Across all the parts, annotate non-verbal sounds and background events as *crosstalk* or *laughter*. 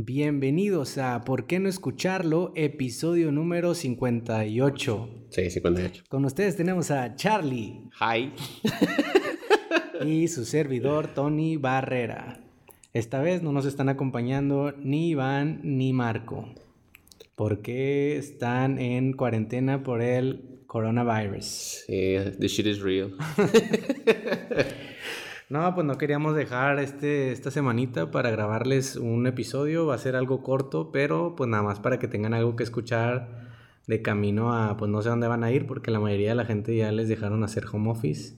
Bienvenidos a ¿Por qué no escucharlo? Episodio número 58. Sí, 58. Con ustedes tenemos a Charlie Hi. *laughs* y su servidor Tony Barrera. Esta vez no nos están acompañando ni Iván ni Marco. Porque están en cuarentena por el coronavirus. Sí, the shit is real. *laughs* No, pues no queríamos dejar este, esta semanita para grabarles un episodio. Va a ser algo corto, pero pues nada más para que tengan algo que escuchar de camino a, pues no sé dónde van a ir, porque la mayoría de la gente ya les dejaron hacer home office.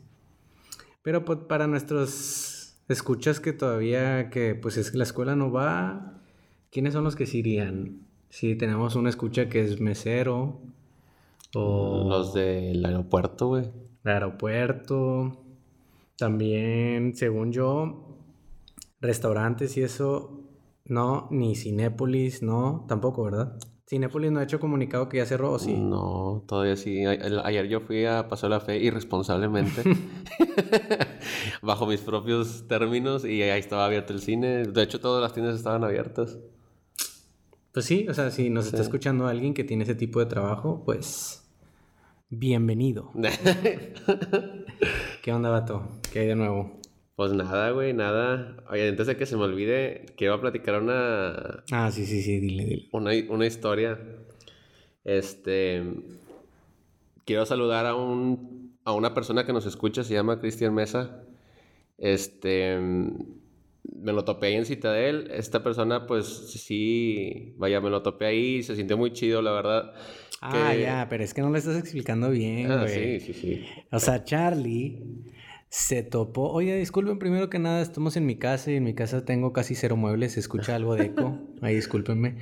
Pero pues para nuestros escuchas que todavía, que pues es que la escuela no va, ¿quiénes son los que se irían? Si tenemos una escucha que es mesero o... Los del aeropuerto, güey. El aeropuerto. También, según yo, restaurantes y eso, no, ni Cinépolis, no, tampoco, ¿verdad? Cinépolis no ha hecho comunicado que ya cerró, ¿o sí? No, todavía sí. Ayer yo fui a Paso la Fe irresponsablemente. *laughs* *laughs* bajo mis propios términos y ahí estaba abierto el cine. De hecho, todas las tiendas estaban abiertas. Pues sí, o sea, si nos está escuchando alguien que tiene ese tipo de trabajo, pues bienvenido. *laughs* ¿Qué onda, vato? ¿Qué hay de nuevo? Pues nada, güey, nada. Oye, antes de que se me olvide, quiero platicar una, Ah, sí, sí, sí, dile, dile. una, una historia. Este. Quiero saludar a un a una persona que nos escucha, se llama Cristian Mesa. Este. Me lo topé ahí en Citadel. Esta persona, pues sí, vaya, me lo topé ahí. Se sintió muy chido, la verdad. Ah, Que- ya, pero es que no lo estás explicando bien, Ah, güey. sí, sí, sí. O sea, Charlie se topó. Oye, disculpen, primero que nada, estamos en mi casa y en mi casa tengo casi cero muebles. Se escucha algo de eco. *laughs* Ahí discúlpenme.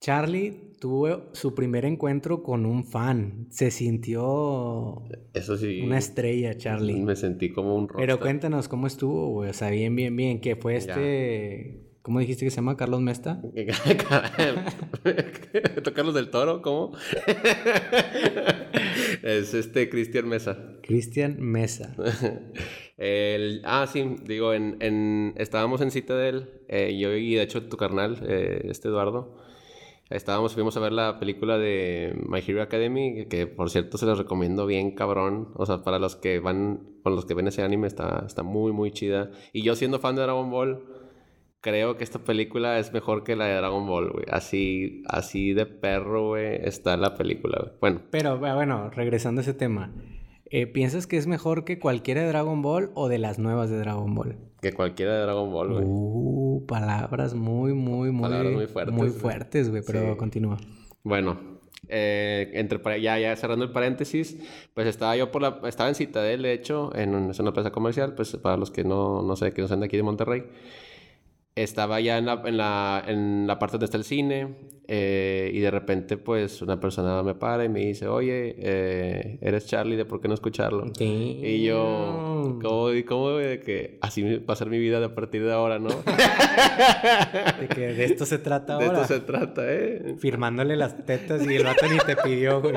Charlie tuvo su primer encuentro con un fan. Se sintió Eso sí. una estrella, Charlie. Me sentí como un Pero rockstar. cuéntanos cómo estuvo, güey. O sea, bien, bien, bien. Que fue este. ¿Cómo dijiste que se llama? Carlos Mesta. *laughs* *laughs* Tocarlos del toro, ¿cómo? *laughs* es este Cristian Mesa. Cristian Mesa. El- ah, sí, digo, en, en- estábamos en Citadel, eh, yo y de hecho tu carnal, eh, este Eduardo, estábamos, fuimos a ver la película de My Hero Academy, que por cierto se los recomiendo bien cabrón, o sea, para los que van, con los que ven ese anime está, está muy, muy chida. Y yo siendo fan de Dragon Ball, creo que esta película es mejor que la de Dragon Ball, güey. Así, así de perro, güey, está la película, güey. Bueno, Pero ah, bueno, regresando a ese tema. eh, ¿Piensas que es mejor que cualquiera de Dragon Ball o de las nuevas de Dragon Ball? que cualquiera de Dragon Ball, güey. Uh, palabras muy, muy, muy, Palabras muy fuertes, muy güey. fuertes, güey. Pero Sí. continúa. Bueno, eh, entre ya, ya cerrando el paréntesis, pues estaba yo por la, estaba en Citadel, de hecho, en un- es una plaza comercial, pues para los que no, no sé, que no sean de aquí de Monterrey. Estaba ya en la, en la, en la parte donde está el cine eh, y de repente pues una persona me para y me dice, oye, eh, eres Charlie, ¿de por qué no escucharlo? Y yo, ¿cómo, cómo de que así va a ser mi vida de a partir de ahora, no? *laughs* De que de esto se trata de ahora. esto se trata, ¿eh? Firmándole las tetas y el vato ni te pidió, güey.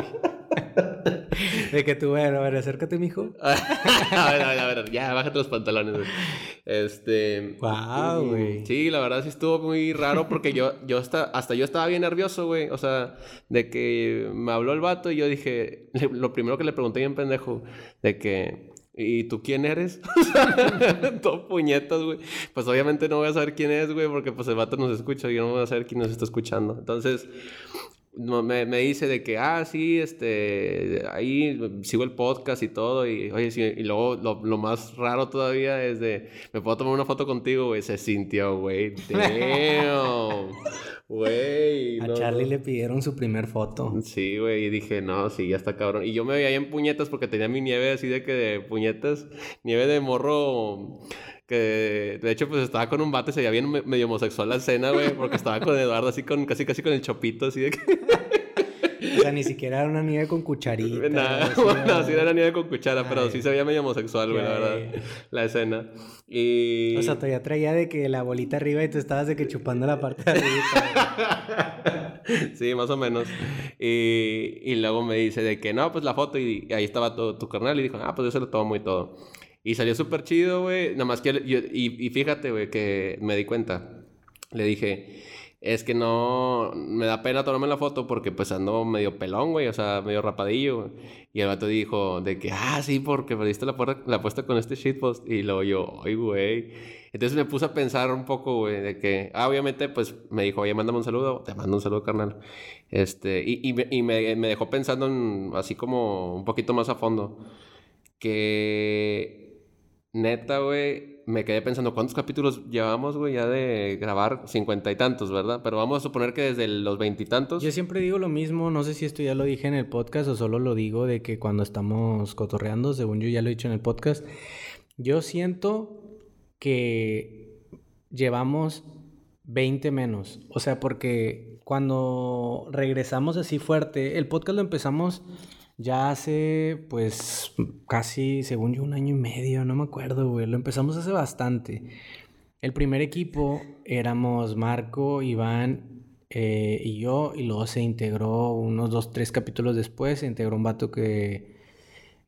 *laughs* De que tú, bueno, a ver, acércate, mijo. *laughs* a ver, a ver, a ver, ya, bájate los pantalones. güey. Este. Mm, güey. Sí, la verdad sí estuvo muy raro porque yo, yo hasta, hasta yo estaba bien nervioso, güey. O sea, de que me habló el vato y yo dije, lo primero que le pregunté bien pendejo, de que. ¿Y tú quién eres? *laughs* Todo puñetas, güey. Pues obviamente no voy a saber quién es, güey, porque pues el vato nos escucha y yo no voy a saber quién nos está escuchando. Entonces, me, me dice de que, ah, sí, este, ahí sigo el podcast y todo, y oye, sí, y luego lo, lo más raro todavía es de, me puedo tomar una foto contigo, güey, se sintió, güey, *laughs* damn, güey. A no, Charlie no. le pidieron su primer foto. Sí, güey, y dije, no, sí, ya está cabrón. Y yo me veía ahí en puñetas porque tenía mi nieve así de que de puñetas, nieve de morro, que de hecho pues estaba con un vato y se veía bien me- medio homosexual la escena, güey, porque estaba con Eduardo así con, casi casi con el chopito, así de que... *laughs* O sea, ni siquiera era una nieve con cucharita. Nada, *laughs* bueno, sí era la nieve con cuchara, pero sí se veía medio homosexual, güey, la verdad, la escena. Y... O sea, todavía traía de que la bolita arriba y tú estabas de que chupando la parte de arriba. *laughs* sí, más o menos. Y, y luego me dice de que no, pues la foto y, y ahí estaba tu, tu carnal y dijo, ah, pues yo se lo tomo y todo. Y salió súper chido, güey. Nada más que yo, y, y fíjate, güey, que me di cuenta. Le dije, es que no, me da pena tomarme la foto porque pues ando medio pelón, güey, o sea, medio rapadillo. Y el vato dijo de que, ah, sí, porque perdiste la, la apuesta con este shitpost. Y luego yo, ay, güey. Entonces me puse a pensar un poco, güey, de que, ah, obviamente, pues me dijo, oye, mándame un saludo, te mando un saludo, carnal. Este, y, y, me, y me, me, dejó pensando en, así como un poquito más a fondo, que neta, güey, me quedé pensando, ¿cuántos capítulos llevamos, güey, ya de grabar? Cincuenta y tantos, ¿verdad? Pero vamos a suponer que desde los veintitantos. Yo siempre digo lo mismo, no sé si esto ya lo dije en el podcast o solo lo digo de que cuando estamos cotorreando, según yo ya lo he dicho en el podcast, yo siento que llevamos 20 menos. O sea, porque cuando regresamos así fuerte, el podcast lo empezamos ya hace, pues, casi, según yo, un año y medio, no me acuerdo, güey. Lo empezamos hace bastante. El primer equipo éramos Marco, Iván eh, y yo, y luego se integró unos dos, tres capítulos después, se integró un vato que,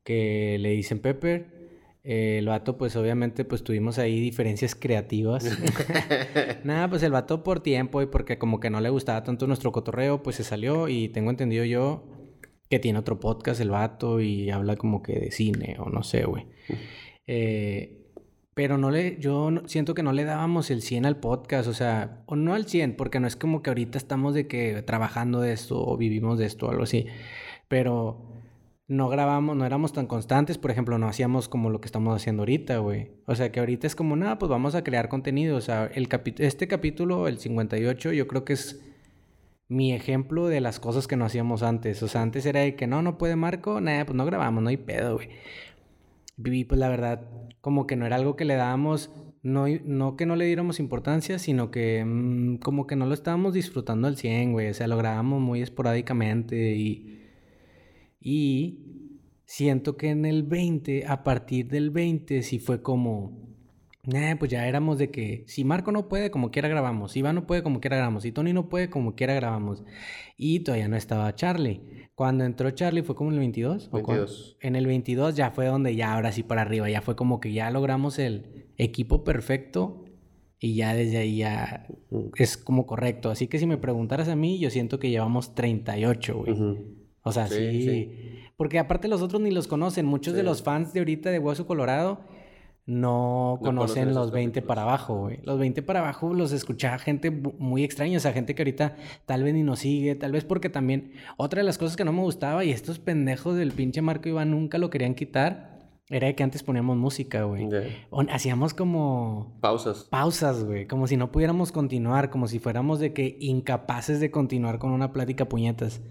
que le dicen Pepper. Eh, el vato, pues obviamente, pues tuvimos ahí diferencias creativas. *laughs* Nada, pues el vato por tiempo y porque como que no le gustaba tanto nuestro cotorreo, pues se salió y tengo entendido yo que tiene otro podcast el vato y habla como que de cine o no sé, güey. Eh, pero no le, yo siento que no le dábamos el 100 al podcast, o sea, o no al 100, porque no es como que ahorita estamos de que trabajando de esto o vivimos de esto o algo así, pero no grabamos, no éramos tan constantes, por ejemplo, no hacíamos como lo que estamos haciendo ahorita, güey. O sea, que ahorita es como, nada, pues vamos a crear contenido, o sea, el este capítulo, el 58, yo creo que es mi ejemplo de las cosas que no hacíamos antes. O sea, antes era de que no, no puede Marco, nada, pues no grabamos, no hay pedo, güey. Y pues la verdad, como que no era algo que le dábamos, no, no que no le diéramos importancia, sino que mm, como que no lo estábamos disfrutando al 100, güey. O sea, lo grabamos muy esporádicamente y... Y siento que en el 20, a partir del 20, sí fue como eh, pues ya éramos de que si Marco no puede, como quiera grabamos. Si Iván no puede, como quiera grabamos. Si Tony no puede, como quiera grabamos. Y todavía no estaba Charlie. Cuando entró Charlie fue como en el 22. 22. en el 22 ya fue donde ya ahora sí para arriba. Ya fue como que ya logramos el equipo perfecto. Y ya desde ahí ya es como correcto. Así que si me preguntaras a mí, yo siento que llevamos 38, güey. O sea, sí, Porque aparte los otros ni los conocen. Muchos de los fans de ahorita de Hueso Colorado no, conocen los 20 para abajo, güey. Los 20 para abajo los escuchaba gente muy extraña, o sea, gente que ahorita tal vez ni nos sigue, tal vez porque también otra de las cosas que no me gustaba y estos pendejos del pinche Marco Iván nunca lo querían quitar. Era que antes poníamos música, güey. Hacíamos como... Pausas. Pausas, güey. Como si no pudiéramos continuar. Como si fuéramos de que incapaces de continuar con una plática puñetas.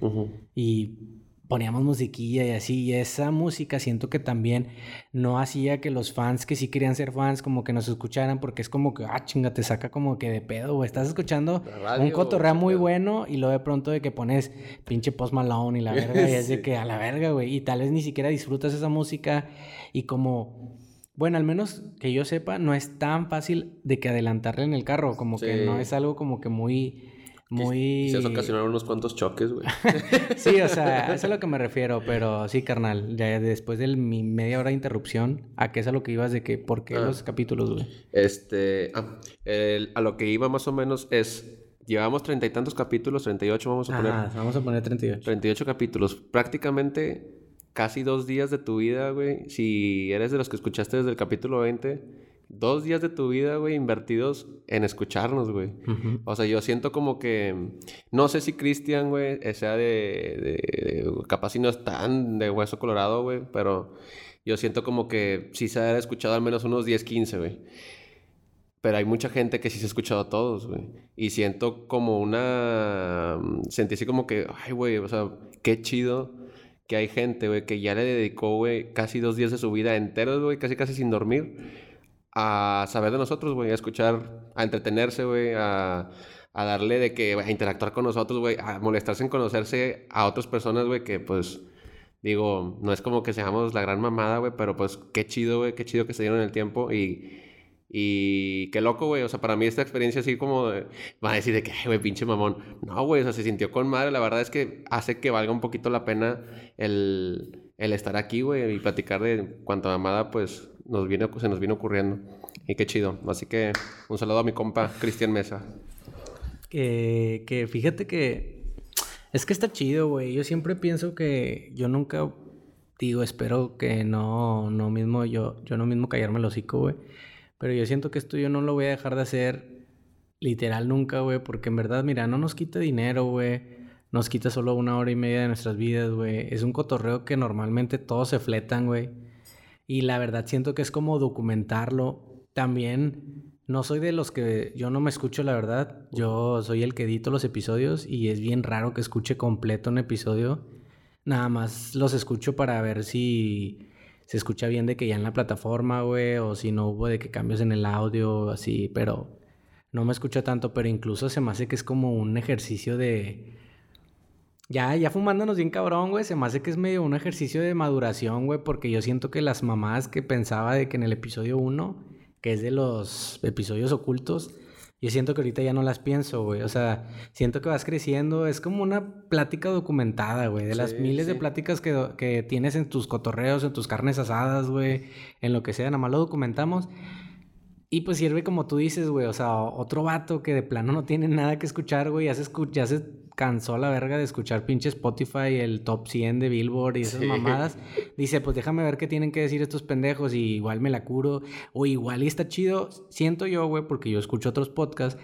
Y poníamos musiquilla y así, y esa música siento que también no hacía que los fans que sí querían ser fans como que nos escucharan, porque es como que, ah, chinga, te saca como que de pedo, güey, estás escuchando un cotorreo muy bueno y luego de pronto de que pones pinche Post Malone y la *laughs* verga, y es de que a la verga, güey, y tal vez ni siquiera disfrutas esa música y como... Bueno, al menos que yo sepa, no es tan fácil de que adelantarle en el carro, como que no es algo como que muy muy... se ocasionaron unos cuantos choques, güey. *laughs* sí, o sea, eso es a lo que me refiero, pero sí, carnal, ya después de mi media hora de interrupción, ¿a qué es a lo que ibas de que, por qué ah. los capítulos, güey? Este, ah, a lo que iba más o menos es, llevamos treinta y tantos capítulos, 38 vamos a poner. Ah, vamos a poner 38. 38 capítulos, prácticamente casi dos días de tu vida, güey, si eres de los que escuchaste desde el capítulo 20 dos días de tu vida, güey, invertidos en escucharnos, güey. O sea, yo siento como que, no sé si Cristian, güey, sea de, capaz si no es tan de hueso colorado, güey, pero yo siento como que sí se ha escuchado al menos unos 10, 15, güey. Pero hay mucha gente que sí se ha escuchado a todos, güey. Y siento como una... Sentí así como que, ay, güey, o sea, qué chido que hay gente, güey, que ya le dedicó, güey, casi dos días de su vida enteros, güey, casi casi sin dormir a saber de nosotros, güey, a escuchar, a entretenerse, güey, a, a, darle de que, a interactuar con nosotros, güey, a molestarse en conocerse a otras personas, güey, que pues, digo, no es como que seamos la gran mamada, güey, pero pues qué chido, güey, qué chido que se dieron el tiempo y... Y qué loco, güey. O sea, para mí esta experiencia así como... va a decir de que, güey, pinche mamón. No, güey, o sea, se sintió con madre. La verdad es que hace que valga un poquito la pena el, el estar aquí, güey, y platicar de cuánta mamada, pues, nos viene, se nos vino ocurriendo. Y qué chido. Así que un saludo a mi compa Cristian Mesa. Que, que fíjate que es que está chido, güey. Yo siempre pienso que yo nunca digo, espero que no, no mismo yo, yo no mismo callarme el hocico, güey. Pero yo siento que esto yo no lo voy a dejar de hacer literal nunca, güey, porque en verdad, mira, no nos quita dinero, güey. Nos quita solo una hora y media de nuestras vidas, güey. Es un cotorreo que normalmente todos se fletan, güey. Y la verdad siento que es como documentarlo. También no soy de los que yo no me escucho, la verdad. Yo soy el que edito los episodios y es bien raro que escuche completo un episodio. Nada más los escucho para ver si se escucha bien de que ya en la plataforma, güey, o si no hubo de que cambios en el audio, así, pero no me escucho tanto, pero incluso se me hace que es como un ejercicio de... Ya, ya fumándonos bien cabrón, güey, se me hace que es medio un ejercicio de maduración, güey, porque yo siento que las mamás que pensaba de que en el episodio 1, que es de los episodios ocultos, yo siento que ahorita ya no las pienso, güey. O sea, siento que vas creciendo. Es como una plática documentada, güey. De las miles de pláticas que, que, tienes en tus cotorreos, en tus carnes asadas, güey. En lo que sea, nada más lo documentamos. Y pues sirve como tú dices, güey. O sea, otro vato que de plano no tiene nada que escuchar, güey. Ya se, ya se cansó la verga de escuchar pinche Spotify, el top 100 de Billboard y esas mamadas. Dice, pues déjame ver qué tienen que decir estos pendejos y igual me la curo. O igual y está chido. Siento yo, güey, porque yo escucho otros podcasts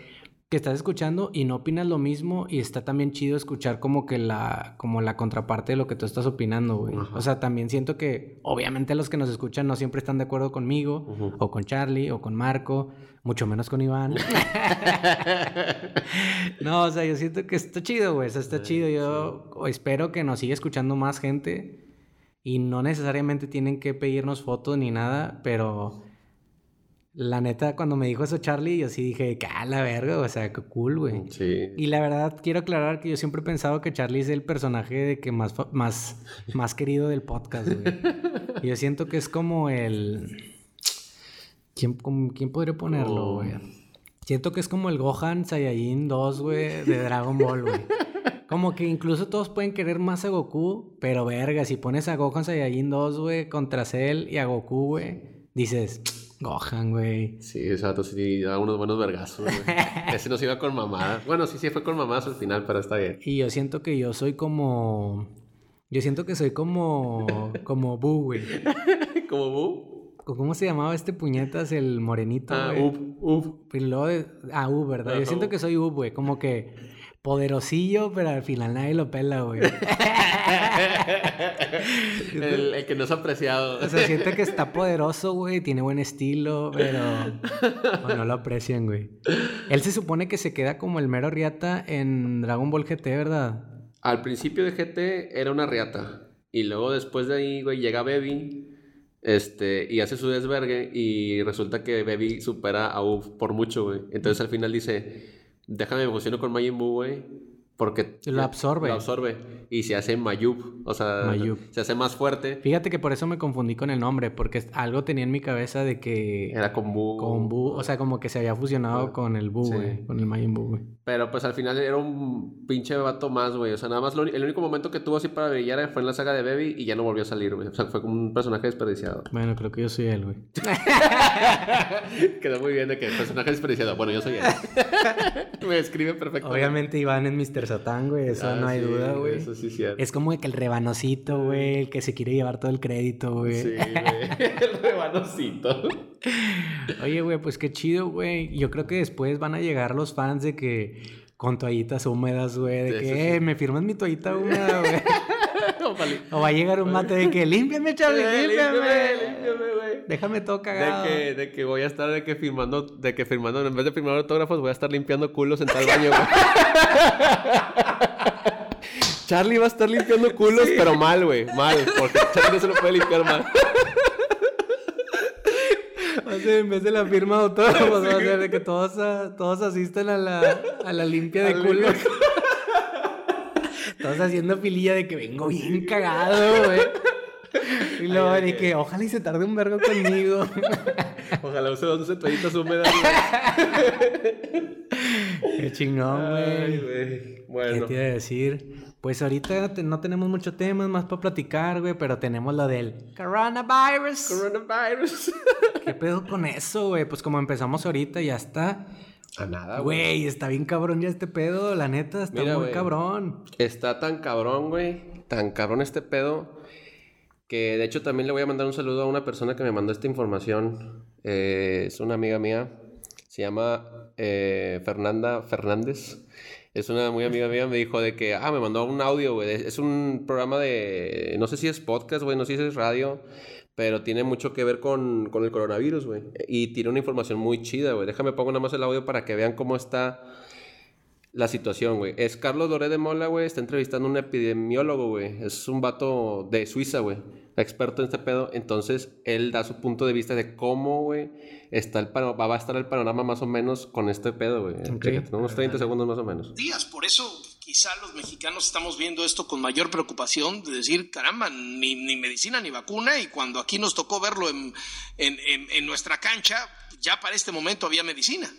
que estás escuchando y no opinas lo mismo y está también chido escuchar como que la como la contraparte de lo que tú estás opinando, güey. O sea, también siento que obviamente los que nos escuchan no siempre están de acuerdo conmigo o con Charlie o con Marco, mucho menos con Iván. *laughs* no, o sea, yo siento que está chido, güey, o está chido. Yo espero que nos siga escuchando más gente y no necesariamente tienen que pedirnos fotos ni nada, pero la neta, cuando me dijo eso Charlie, yo sí dije, que la verga, o sea, qué cool, güey. Sí. Y la verdad, quiero aclarar que yo siempre he pensado que Charlie es el personaje de que más, más, *laughs* más querido del podcast, güey. Y *laughs* yo siento que es como el... ¿Quién, ¿quién podría ponerlo, oh. güey? Siento que es como el Gohan Saiyajin 2, güey, de Dragon Ball, güey. Como que incluso todos pueden querer más a Goku, pero verga, si pones a Gohan Saiyajin 2, güey, contra Cell y a Goku, güey, dices... Gohan, güey. Sí, exacto, sí, da unos buenos vergazos, güey. *laughs* Ese nos iba con mamadas. Bueno, sí, sí fue con mamadas al final, pero está bien. Y yo siento que yo soy como... Yo siento que soy como... como Bu, güey. *laughs* ¿Como Bu? ¿Cómo se llamaba este puñetas? El morenito, Ah, Ub, Ub. Y luego... Ah, Ub, ¿verdad? yo siento que soy Ub, güey. Como que poderosillo, pero al final nadie lo pela, güey. *laughs* el, que no es apreciado. O sea, siente que está poderoso, güey, tiene buen estilo, pero no lo aprecian, güey. Él se supone que se queda como el mero riata en Dragon Ball GT, ¿verdad? Al principio de GT era una riata. Y luego después de ahí, güey, llega Baby. Este, y hace su desvergue. Y resulta que Baby supera a Uf por mucho, güey. Entonces al final dice déjame me fusiono con Majin Buu, güey. Porque lo absorbe. Lo absorbe. Y se hace Mayub. O sea, se hace más fuerte. Fíjate que por eso me confundí con el nombre. Porque algo tenía en mi cabeza de que. Era con Buu. O sea, como que se había fusionado con el Buu, güey. Con el Majin Buu, güey. Pero pues al final era un pinche vato más, güey. O sea, nada más el único momento que tuvo así para brillar fue en la saga de Baby y ya no volvió a salir, güey. O sea, fue como un personaje desperdiciado. Bueno, creo que yo soy él, güey. *laughs* Quedó muy bien de que personaje desperdiciado. Bueno, yo soy él. *laughs* me describe perfecto. Obviamente Iván es Mr. Satán, güey. Eso ah, no hay duda, güey. Eso sí, cierto. Es como que el rebanocito, güey. El que se quiere llevar todo el crédito, güey. Sí, güey. *laughs* el rebanocito. Oye, güey, pues qué chido, güey. Yo creo que después van a llegar los fans de que con toallitas húmedas, güey. De que, eh, me firmas mi toallita húmeda, güey. *laughs* o va a llegar un mate de que límpiame, Charlie, eh, límpiame. límpiame, güey. Déjame todo cagado. De que, de que voy a estar de que firmando, de que firmando, en vez de firmar autógrafos, voy a estar limpiando culos en tal *laughs* baño, güey. Charlie va a estar limpiando culos, pero mal, güey. Mal. Porque Charlie no se lo puede limpiar mal. O sea, en vez de la firma de autógrafos, va a ser de que todos, todos asisten a la, a la limpia de culos. todos haciendo fililla de que vengo bien cagado, güey. *laughs* Y luego de que ojalá y se tarde un vergo conmigo. *laughs* Ojalá use dos toallitas húmedas. *laughs* Qué chingón, güey. Bueno. ¿Qué te iba a decir? Pues ahorita no tenemos mucho temas más para platicar, güey, pero tenemos lo del coronavirus. Coronavirus. ¿Qué pedo con eso, güey? Pues como empezamos ahorita, ya está A nada, güey. Güey, está bien cabrón ya este pedo, la neta, está muy cabrón. Está tan cabrón, güey. Tan cabrón este pedo. Que de hecho también le voy a mandar un saludo a una persona que me mandó esta información. Eh, es una amiga mía. Se llama eh, Fernanda Fernández. Es una muy amiga mía, me dijo de que, ah, me mandó un audio, güey. Es un programa de, no sé si es podcast, güey, no sé si es radio, pero tiene mucho que ver con, con el coronavirus, güey. Y tiene una información muy chida, güey. Déjame pongo nada más el audio para que vean cómo está la situación, güey. Es Carlos Doré de Mola, güey. Está entrevistando a un epidemiólogo, güey. Es un vato de Suiza, güey. Experto en este pedo. Entonces, él da su punto de vista de cómo, güey, está el va a estar el panorama más o menos con este pedo, güey. Okay. unos 30 segundos más o menos. Días, por eso quizá los mexicanos estamos viendo esto con mayor preocupación, de decir, caramba, ni, ni medicina ni vacuna, y cuando aquí nos tocó verlo en, en, en, nuestra cancha, ya para este momento había medicina.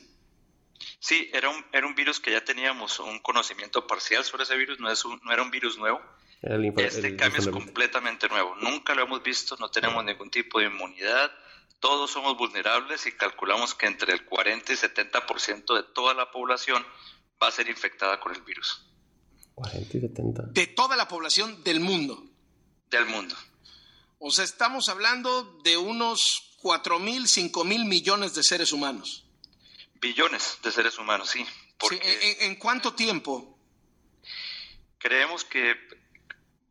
Sí, era un, era un virus que ya teníamos un conocimiento parcial sobre ese virus, no, es no era un virus nuevo. este cambio es completamente nuevo, nunca lo hemos visto, no tenemos ningún tipo de inmunidad, todos somos vulnerables y calculamos que entre el 40 y 70% de toda la población va a ser infectada con el virus. 40 y 70. De toda la población del mundo. Del mundo. O sea, estamos hablando de unos 4 mil, 5 mil millones de seres humanos. Billones de seres humanos, sí. ¿en, cuánto tiempo? Creemos que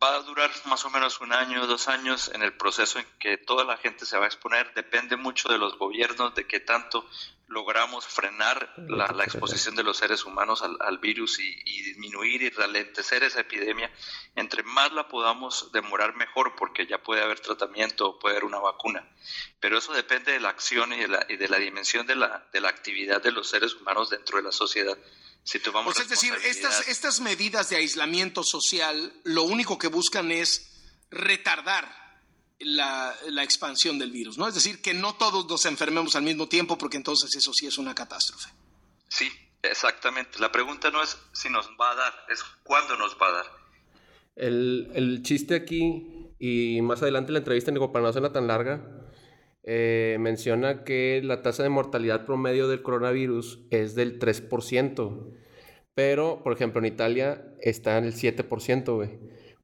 va a durar más o menos un año, dos años en el proceso en que toda la gente se va a exponer. Depende mucho de los gobiernos, de qué tanto logramos frenar la, exposición de los seres humanos al, virus y, disminuir y ralentecer esa epidemia. Entre más la podamos demorar, mejor, porque ya puede haber tratamiento o puede haber una vacuna. Pero eso depende de la acción y de la, y de la dimensión de la, de la actividad de los seres humanos dentro de la sociedad. Si pues es decir, estas, estas medidas de aislamiento social lo único que buscan es retardar la, la, expansión del virus, ¿no? Es decir, que no todos nos enfermemos al mismo tiempo, porque entonces eso sí es una catástrofe. Sí, exactamente. La pregunta no es si nos va a dar, es cuándo nos va a dar. El, el chiste aquí, y más adelante la entrevista, digo, para no hacerla tan larga, eh, menciona que la tasa de mortalidad promedio del coronavirus es del 3%. Pero, por ejemplo, en Italia está en el 7%, güey.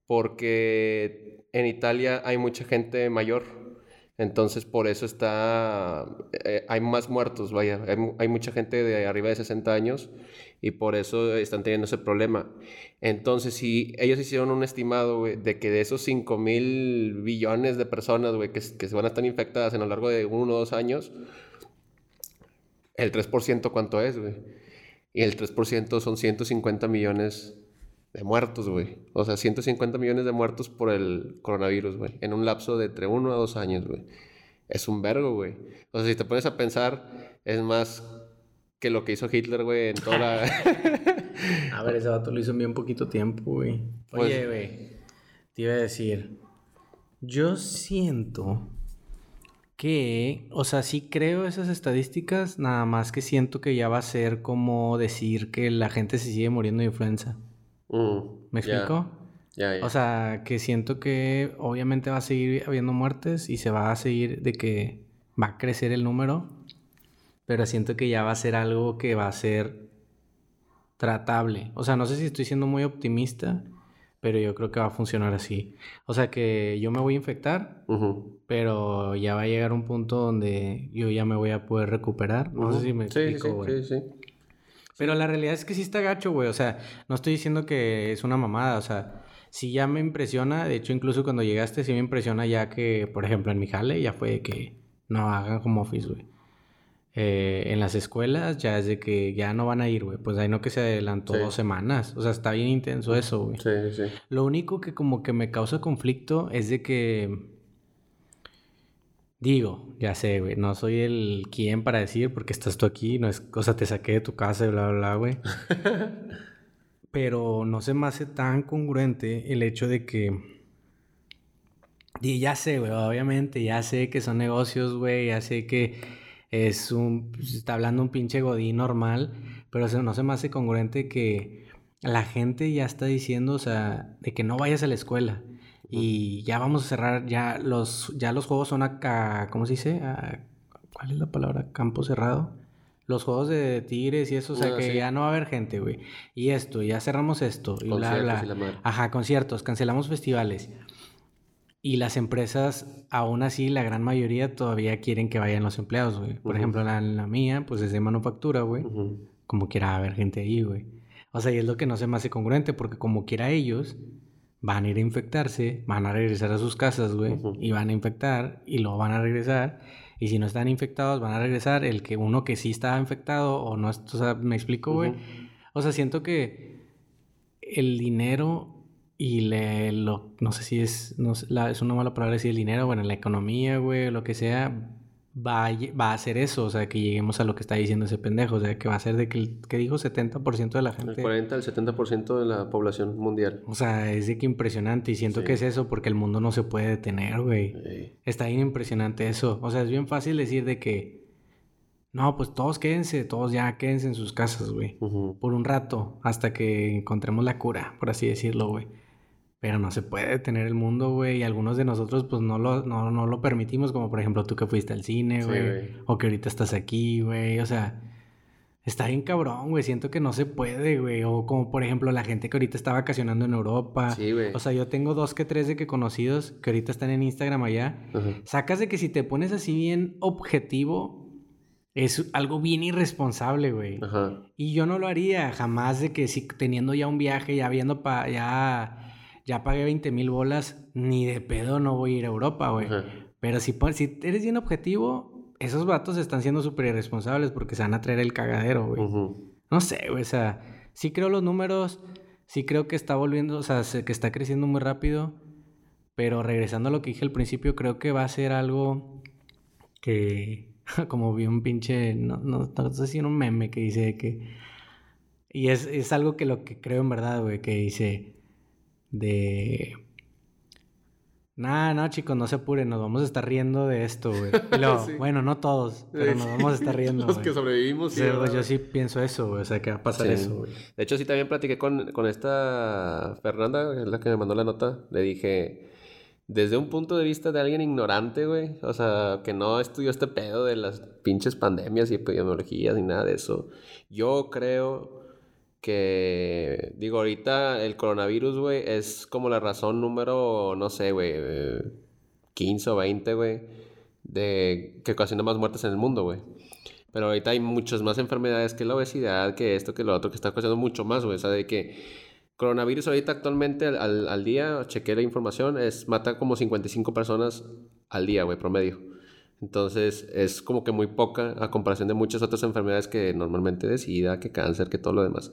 Porque en Italia hay mucha gente mayor. Entonces, por eso está. Eh, hay más muertos, vaya. Hay, hay, mucha gente de arriba de 60 años y por eso están teniendo ese problema. Entonces, si ellos hicieron un estimado, de que de esos 5 mil billones de personas, güey, que, que, se van a estar infectadas en lo largo de uno o dos años, el 3% cuánto es, güey. Y el 3% son 150 millones de muertos, güey. O sea, 150 millones de muertos por el coronavirus, güey. En un lapso de entre uno a dos años, güey. Es un vergo, güey. O sea, si te pones a pensar, es más que lo que hizo Hitler, güey, en toda la... *laughs* a ver, ese vato lo hizo en bien poquito tiempo, güey. Pues Oye, güey, te iba a decir, yo siento que, o sea, sí creo esas estadísticas, nada más que siento que ya va a ser como decir que la gente se sigue muriendo de influenza. Mm, ¿Me explico? Ya, ya. O sea, que siento que obviamente va a seguir habiendo muertes y se va a seguir de que va a crecer el número, pero siento que ya va a ser algo que va a ser tratable. O sea, no sé si estoy siendo muy optimista, pero yo creo que va a funcionar así. O sea, que yo me voy a infectar, pero ya va a llegar un punto donde yo ya me voy a poder recuperar. No sé si me explico, güey. Sí, sí, Pero la realidad es que sí está gacho, güey. O sea, no estoy diciendo que es una mamada. O sea, sí ya me impresiona. De hecho, incluso cuando llegaste, sí me impresiona ya que, por ejemplo, en mi jale ya fue que no hagan como office, güey. Eh, en las escuelas ya es de que ya no van a ir, güey. Pues ahí no que se adelantó dos semanas. O sea, está bien intenso eso, güey. Sí, sí. Lo único que como que me causa conflicto es de que... Digo, ya sé, güey, no soy el quien para decir porque estás tú aquí, no es cosa te saqué de tu casa y bla, bla, bla, güey. *laughs* Pero no se me hace tan congruente el hecho de que... Y ya sé, güey, obviamente, ya sé que son negocios, güey, ya sé que es un, pues, está hablando un pinche godín normal, pero no se me hace congruente que la gente ya está diciendo, o sea, de que no vayas a la escuela. Y ya vamos a cerrar, ya los, ya los juegos son acá, ¿cómo se dice? ¿Cuál es la palabra? Campo cerrado. los juegos de tigres y eso, o sea, Ah, que sí. ya no va a haber gente, güey. Y esto, ya cerramos esto, y bla, bla. y la. Ajá, conciertos, cancelamos festivales. Y las empresas, aún así, la gran mayoría todavía quieren que vayan los empleados, güey. Por Ujú. ejemplo, la, la mía, pues es de manufactura, güey. Ujú. Como quiera haber gente ahí, güey. O sea, y es lo que no se me hace congruente, porque como quiera ellos, van a ir a infectarse, van a regresar a sus casas, güey, y van a infectar, y luego van a regresar. Y si no están infectados, van a regresar. El que uno que sí estaba infectado, o no, o sea, me explico, güey. O sea, siento que el dinero y le, lo, no sé si es, no sé, la- es una mala palabra decir el dinero, bueno, la economía, güey, lo que sea, va a, va a hacer eso, o sea, que lleguemos a lo que está diciendo ese pendejo, o sea, que va a ser de que, el- que dijo 70% de la El gente, 40 al 70% de la población mundial. o sea, es de que impresionante y siento Sí. que es eso porque el mundo no se puede detener, güey. Ey. Está bien impresionante eso. O sea, es bien fácil decir de que, no, pues todos quédense, todos ya quédense en sus casas, güey. Por un rato, hasta que encontremos la cura, por así decirlo, güey. Pero no se puede detener el mundo, güey. Y algunos de nosotros, pues no lo, no, no lo permitimos, como por ejemplo tú que fuiste al cine, güey. o que ahorita estás aquí, güey. O sea, está bien cabrón, güey. Siento que no se puede, güey. O como por ejemplo la gente que ahorita está vacacionando en Europa. Sí, güey. O sea, yo tengo dos que tres de que conocidos que ahorita están en Instagram allá. Sacas de que si te pones así bien objetivo, es algo bien irresponsable, güey. Ajá. Y yo no lo haría jamás de que si teniendo ya un viaje, ya viendo pa, ya, ya pagué 20 mil bolas, ni de pedo no voy a ir a Europa, güey. Pero si, si eres bien objetivo, esos vatos están siendo súper irresponsables porque se van a traer el cagadero, güey. No sé, güey, o sea, sí creo los números, sí creo que está volviendo, o sea, se- que está creciendo muy rápido, pero regresando a lo que dije al principio, creo que va a ser algo que, *laughs* como vi un pinche, no, no, no sé si era un meme que dice que, y es, es algo que lo que creo en verdad, güey, que dice de... Nah, no, chicos, no se apuren, nos vamos a estar riendo de esto, güey. *laughs* Y luego, Sí. Bueno, no todos, pero nos vamos a estar riendo, *laughs* Los güey. que sobrevivimos, sí, yo sí pienso eso, güey. O sea, que va a pasar Sí. eso, güey. De hecho, sí, también platiqué con, con esta Fernanda, que es la que me mandó la nota. Le dije, desde un punto de vista de alguien ignorante, güey, o sea, que no estudió este pedo de las pinches pandemias y epidemiologías ni nada de eso, yo creo que, digo, ahorita el coronavirus, güey, es como la razón número, no sé, güey, eh, 15 o 20, güey, de que ocasiona más muertes en el mundo, güey. Pero ahorita hay muchas más enfermedades que la obesidad, que esto, que lo otro, que está causando mucho más, güey. O sea, de que coronavirus ahorita actualmente al, al- día, chequé la información, es mata como 55 personas al día, güey, promedio. Entonces es como que muy poca a comparación de muchas otras enfermedades que normalmente de SIDA, que cáncer, que todo lo demás.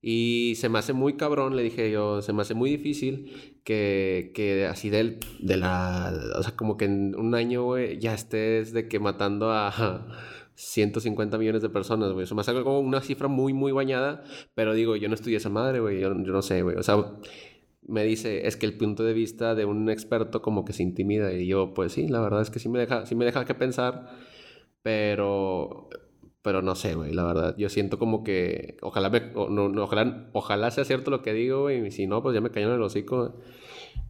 Y se me hace muy cabrón, le dije yo, se me hace muy difícil que, que así del, de la, o sea, como que en un año, güey, ya estés de que matando a *laughs* 150 millones de personas, güey. Eso me hace como una cifra muy, muy bañada, pero digo, yo no estudié esa madre, güey, yo, yo no sé, güey. O sea, me dice, es que el punto de vista de un experto como que se intimida y yo, pues sí, la verdad es que sí me deja, sí me deja que pensar, pero... Pero no sé, güey, la verdad. Yo siento como que ojalá, me, o- no, no, ojalá, ojalá sea cierto lo que digo, güey. Y si no, pues ya me cayó en el hocico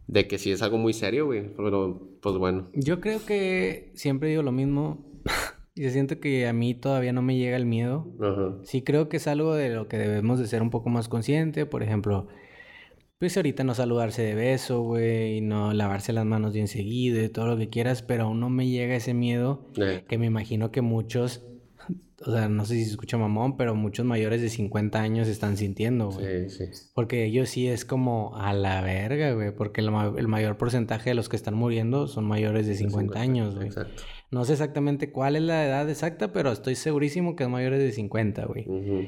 de que sí es algo muy serio, güey. Pero, pues bueno. Yo creo que siempre digo lo mismo. *laughs* y siento que a mí todavía no me llega el miedo. Ajá. Sí creo que es algo de lo que debemos de ser un poco más consciente. Por ejemplo, pues ahorita no saludarse de beso, güey. Y no lavarse las manos bien seguido y todo lo que quieras. Pero aún no me llega ese miedo que me imagino que muchos... *laughs* O sea, no sé si se escucha mamón, pero muchos mayores de 50 años están sintiendo, güey. sí, sí. Porque ellos sí es como a la verga, güey. Porque el, ma- el mayor porcentaje de los que están muriendo son mayores de 50 años, güey. Exacto. No sé exactamente cuál es la edad exacta, pero estoy segurísimo que es mayores de 50, güey. Ujú.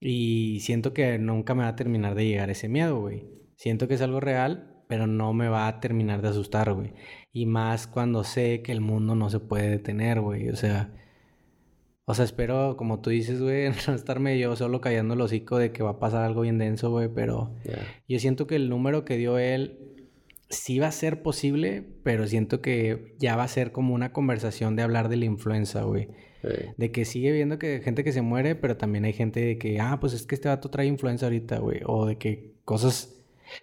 Y siento que nunca me va a terminar de llegar ese miedo, güey. Siento que es algo real, pero no me va a terminar de asustar, güey. Y más cuando sé que el mundo no se puede detener, güey. O sea... O sea, espero, como tú dices, güey, *laughs* no estarme yo solo callando el hocico de que va a pasar algo bien denso, güey, pero... Yo siento que el número que dio él sí va a ser posible, pero siento que ya va a ser como una conversación de hablar de la influenza, güey. De que sigue viendo que hay gente que se muere, pero también hay gente de que, ah, pues es que este vato trae influenza ahorita, güey. O de que cosas...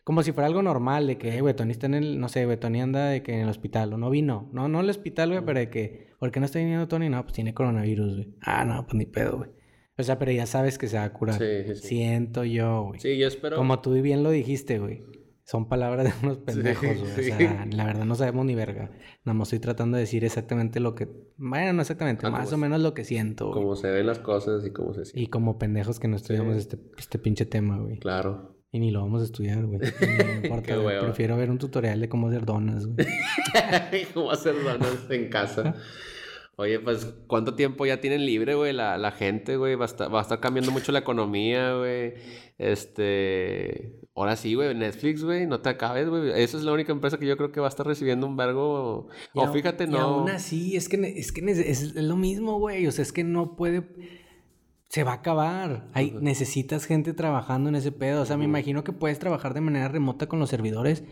Como si fuera algo normal, de que, eh, güey, Tony está en el, no sé, güey, Tony anda de que en el hospital, o no vino. No, no en el hospital, güey, pero de que, ¿por qué no está viniendo Tony? No, pues tiene coronavirus, güey. Ah, no, pues ni pedo, güey. O sea, pero ya sabes que se va a curar. Sí, sí, sí. Siento yo, güey. Sí, yo espero. Como tú bien lo dijiste, güey. Son palabras de unos pendejos, güey. sí. O sea, la verdad no sabemos ni verga. Nada más estoy tratando de decir exactamente lo que... Bueno, no exactamente, más como o menos lo que siento, güey. Cómo se ven las cosas y cómo se sienten. Y como pendejos que no estudiamos Sí. este, este pinche tema, güey. Claro. Y ni lo vamos a estudiar, güey. *laughs* No importa, güey. Prefiero ver un tutorial de cómo hacer donas, güey. *laughs* ¿Cómo hacer donas en casa? *laughs* Oye, pues, ¿cuánto tiempo ya tienen libre, güey? La, la gente, güey. Va, a estar- va a estar cambiando mucho la economía, güey. Este. Ahora sí, güey. Netflix, güey. No te acabes, güey. Esa es la única empresa que yo creo que va a estar recibiendo un vergo. O fíjate, y no. aún así, es que, es que es, es lo mismo, güey. O sea, es que no puede. Se va a acabar. Hay. Necesitas gente trabajando en ese pedo. O sea, me imagino que puedes trabajar de manera remota con los servidores.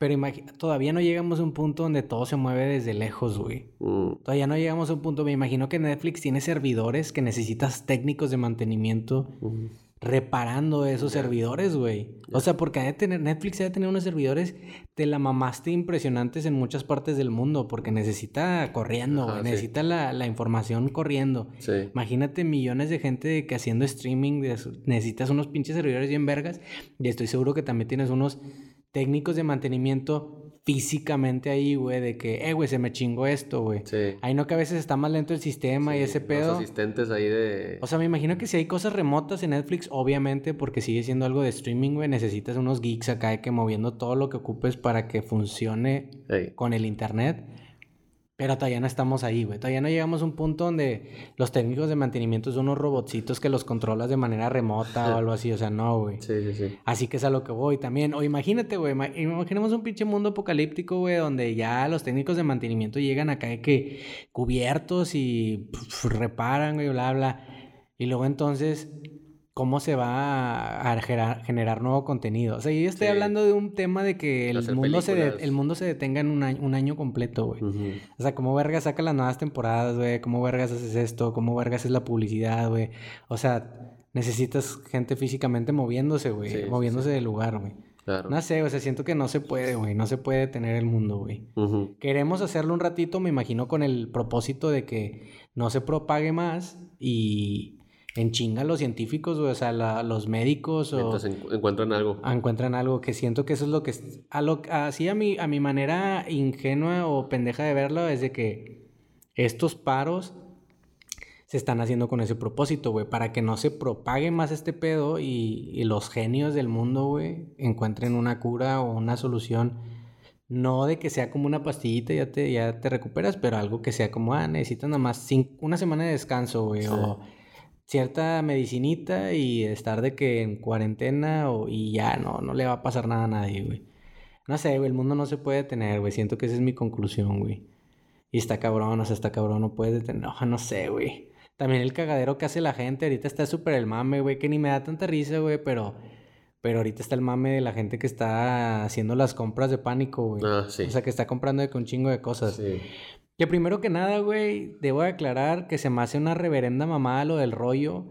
Pero todavía no llegamos a un punto donde todo se mueve desde lejos, güey. Mm, Todavía no llegamos a un punto. Me imagino que Netflix tiene servidores que necesitas técnicos de mantenimiento mm. reparando esos servidores, güey. O sea, porque ha de tener, Netflix ha de tener unos servidores de la mamaste impresionantes en muchas partes del mundo, porque necesita corriendo, Ajá, güey. sí. Necesita la, la información corriendo. Sí. Imagínate millones de gente que haciendo streaming, de necesitas unos pinches servidores bien vergas, y estoy seguro que también tienes unos técnicos de mantenimiento físicamente ahí, güey, de que, eh, güey, se me chingó esto, güey. Sí. Ahí no que a veces está más lento el sistema y ese los pedo. asistentes ahí de. O sea, me imagino que si hay cosas remotas en Netflix, obviamente, porque sigue siendo algo de streaming, güey, necesitas unos geeks acá de que moviendo todo lo que ocupes para que funcione con el internet. Pero todavía no estamos ahí, güey. Todavía no llegamos a un punto donde los técnicos de mantenimiento son unos robotcitos que los controlas de manera remota o algo así. O sea, no, güey. Sí, sí, sí. Así que es a lo que voy también. O imagínate, güey. ima- Imaginemos un pinche mundo apocalíptico, güey, donde ya los técnicos de mantenimiento llegan acá de que cubiertos y reparan, güey, bla, bla. Y luego entonces, ¿cómo se va a generar, generar nuevo contenido? O sea, yo estoy Sí. hablando de un tema de que el mundo, se de- el mundo se detenga en un año, un año completo, güey. O sea, ¿cómo vergas saca las nuevas temporadas, güey? ¿Cómo vergas haces esto? ¿Cómo vergas es la publicidad, güey? O sea, necesitas gente físicamente moviéndose, güey. Sí, sí, moviéndose del lugar, güey. Claro. No sé, o sea, siento que no se puede, güey. No se puede tener el mundo, güey. Queremos hacerlo un ratito, me imagino, con el propósito de que no se propague más y en chinga los científicos. O sea, la- los médicos o Entonces encu- encuentran algo. encuentran algo que siento que eso es lo que es- a lo así a mi a mi manera ingenua o pendeja de verlo es de que estos paros se están haciendo con ese propósito, güey, para que no se propague más este pedo y, y los genios del mundo, güey, encuentren una cura o una solución. No de que sea como una pastillita y ya te, ya te recuperas, pero algo que sea como, ah, necesitas nada más cin- una semana de descanso, güey, Sí. o cierta medicinita y estar de que en cuarentena o, y ya no, no le va a pasar nada a nadie, güey. No sé, güey, el mundo no se puede detener, güey. Siento que esa es mi conclusión, güey. Y está cabrón, o sea, está cabrón, no puedes detener. No, no sé, güey. También el cagadero que hace la gente, ahorita está súper el mame, güey, que ni me da tanta risa, güey, pero... Pero ahorita está el mame de la gente que está haciendo las compras de pánico, güey. Ah, sí. O sea, que está comprando de que un chingo de cosas. Sí. Que primero que nada, güey, debo aclarar que se me hace una reverenda mamada lo del rollo.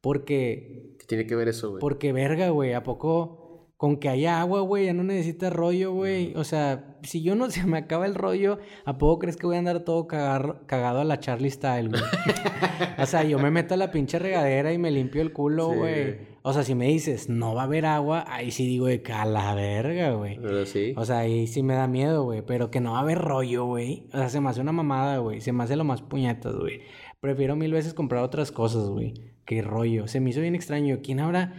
Porque, ¿Qué tiene que ver eso, güey? porque verga, güey, ¿a poco con que haya agua, güey, ya no necesitas rollo, güey? O sea, si yo no *laughs* se me acaba el rollo, ¿a poco crees que voy a andar todo cagar- cagado a la Charlie Style, güey? *laughs* o sea, yo me meto a la pinche regadera y me limpio el culo, Sí, güey. O sea, si me dices, no va a haber agua, ahí sí digo de que a la verga, güey. Pero sí. O sea, ahí sí me da miedo, güey. Pero que no va a haber rollo, güey. O sea, se me hace una mamada, güey. Se me hace lo más puñetas, güey. Prefiero mil veces comprar otras cosas, güey. Que rollo. Se me hizo bien extraño. ¿Quién habrá...?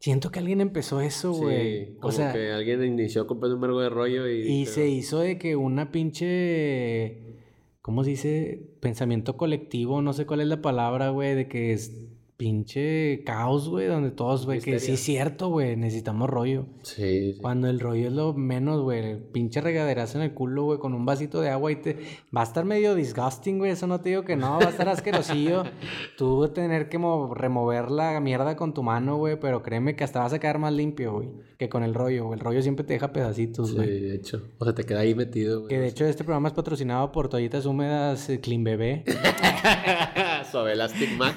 Siento que alguien empezó eso, güey. Sí, o sea, que alguien inició comprando un vergo de rollo y... y pero- se hizo de que una pinche... ¿Cómo se dice? Pensamiento colectivo. No sé cuál es la palabra, güey. De que es pinche caos, güey. Donde todos, güey, que sí es cierto, güey. Necesitamos rollo. Sí, sí. Cuando el rollo es lo menos, güey. Pinche regaderazo en el culo, güey, con un vasito de agua y te... Va a estar medio disgusting, güey. Eso no te digo que no. Va a estar asquerosillo. *laughs* Tú tener que mo- remover la mierda con tu mano, güey. Pero créeme que hasta vas a quedar más limpio, güey. Que con el rollo, güey. El rollo siempre te deja pedacitos, Sí, güey. de hecho. O sea, te queda ahí metido, güey. Que de hecho este programa es patrocinado por toallitas húmedas eh, Clean Bebé. *laughs* Suave Elastic Max.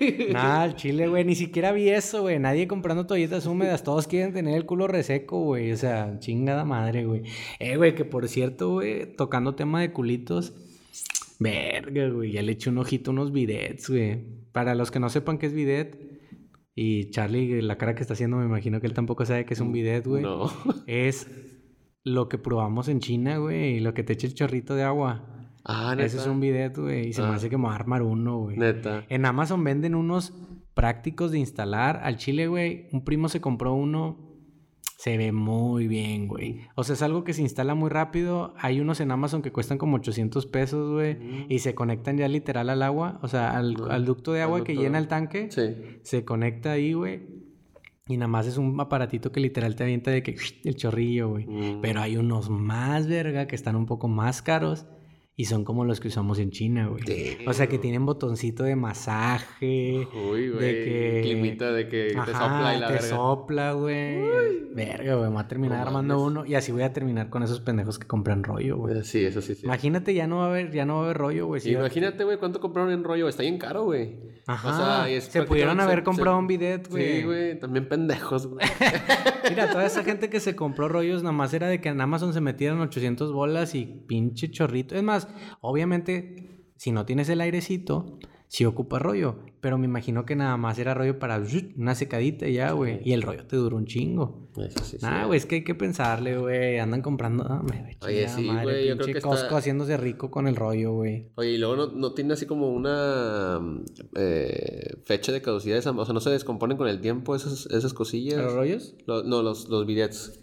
*laughs* Nada, al chile, güey. Ni siquiera vi eso, güey. Nadie comprando toallitas húmedas. Todos quieren tener el culo reseco, güey. O sea, chingada madre, güey. Eh, güey, que por cierto, güey, tocando tema de culitos. Verga, güey. Ya le eché un ojito a unos bidets, güey. Para los que no sepan qué es bidet. Y Charlie, la cara que está haciendo, me imagino que él tampoco sabe qué es un bidet, güey. No. Es lo que probamos en China, güey. Lo que te echa el chorrito de agua. Ah, neta. Ese es un bidet, güey. Y se me Ah. hace que me voy a armar uno, güey. Neta. En Amazon venden unos prácticos de instalar. Al chile, güey, un primo se compró uno. Se ve muy bien, güey. O sea, es algo que se instala muy rápido. Hay unos en Amazon que cuestan como 800 pesos, güey. Mm. Y se conectan ya literal al agua. O sea, al, Ah, al ducto de agua que ducto llena el tanque. Sí. Se conecta ahí, güey. Y nada más es un aparatito que literal te avienta de que el chorrillo, güey. Mm. Pero hay unos más, verga, que están un poco más caros. Y son como los que usamos en China, güey. O sea, que tienen botoncito de masaje. Uy, güey. de que... Climita de que te Ajá, sopla y la te verga. sopla, güey. Verga, güey. Me voy a terminar No armando mames. uno. Y así voy a terminar con esos pendejos que compran rollo, güey. Eh, Sí, eso sí, sí. Imagínate, ya no va a haber, ya no va a haber rollo, güey. sí Imagínate, güey, cuánto compraron en rollo. Está bien caro, güey. Ajá. O sea, y es se pudieron haber se- comprado se- un bidet, güey. Sí, güey. También pendejos, güey. *laughs* Mira, toda *laughs* esa gente que se compró rollos, nada más era de que en Amazon se metieran 800 bolas y pinche chorrito. Es más, obviamente, si no tienes el airecito, sí ocupa rollo. Pero me imagino que nada más era rollo para una secadita ya, güey. Y el rollo te duró un chingo. Eso sí. Nah, güey, es que hay que pensarle, güey. Andan comprando. ah, me- Oye, sí, madre, güey, yo creo está- haciéndose rico con el rollo, güey. Oye, y luego no, no tiene así como una eh, fecha de caducidad. esa- O sea, no se descomponen con el tiempo esas, esas cosillas. ¿Los rollos? Lo- no, los, los billets.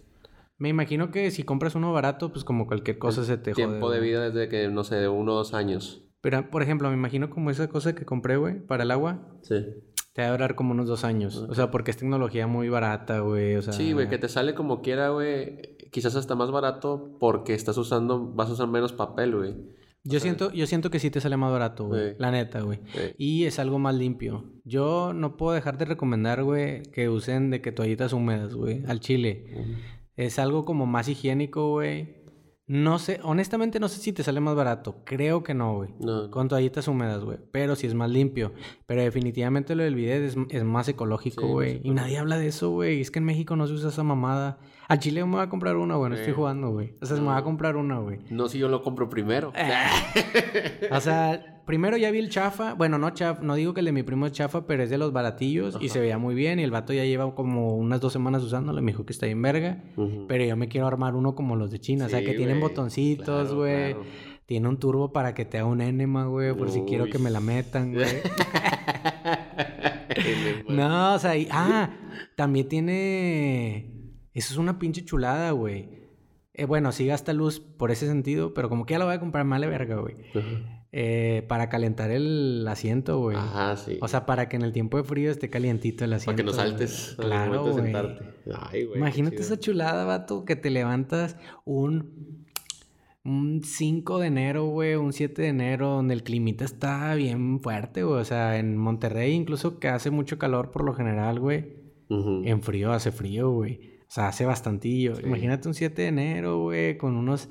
Me imagino que si compras uno barato, pues como cualquier cosa se te jode. Tiempo de güey. vida desde que, no sé, uno o dos años. Pero, por ejemplo, me imagino como esa cosa que compré, güey, para el agua. Sí. Te va a durar como unos dos años. O sea, porque es tecnología muy barata, güey. O sea... Sí, güey, que te sale como quiera, güey. Quizás hasta más barato porque estás usando, vas a usar menos papel, güey. Yo siento, yo siento que sí te sale más barato, güey. Sí. La neta, güey. Sí. Y es algo más limpio. Yo no puedo dejar de recomendar, güey, que usen de que toallitas húmedas, güey, al chile. Es algo como más higiénico, güey. No sé, honestamente no sé si te sale más barato. Creo que no, güey. No, Con toallitas húmedas, güey. Pero sí es más limpio. Pero definitivamente lo del bidet es, es más ecológico, Sí, güey. y nadie habla de eso, güey. Es que en México no se usa esa mamada. Al chile me voy a comprar una, güey. No estoy Sí. jugando, güey. O sea, me voy a comprar una, güey. no si yo lo compro primero. *laughs* O sea, primero ya vi el chafa. Bueno, no chafa, no digo que el de mi primo es chafa, pero es de los baratillos y se veía muy bien. Y el vato ya lleva como unas dos semanas usándolo. y Me dijo que está bien verga. Pero yo me quiero armar uno como los de China. o sea, que tienen botoncitos, güey. claro. Tiene un turbo para que te haga un enema, güey. Por si quiero que me la metan, güey. *laughs* *laughs* no. o sea, y- ah, también tiene. Eso es una pinche chulada, güey. Eh, bueno, sí gasta luz por ese sentido, pero como que ya lo voy a comprar mal verga, güey. Eh, para calentar el asiento, güey. Ajá, sí. O sea, para que en el tiempo de frío esté calientito el asiento. Para que no güey. saltes al Claro, güey. sentarte. Ay, güey. Imagínate esa chulada, vato, que te levantas un... Un 5 de enero, güey, un 7 de enero, donde el climita está bien fuerte, güey. O sea, en Monterrey, incluso que hace mucho calor por lo general, güey. En frío hace frío, güey. O sea, hace bastantillo. Sí. Imagínate un 7 de enero, güey, con unos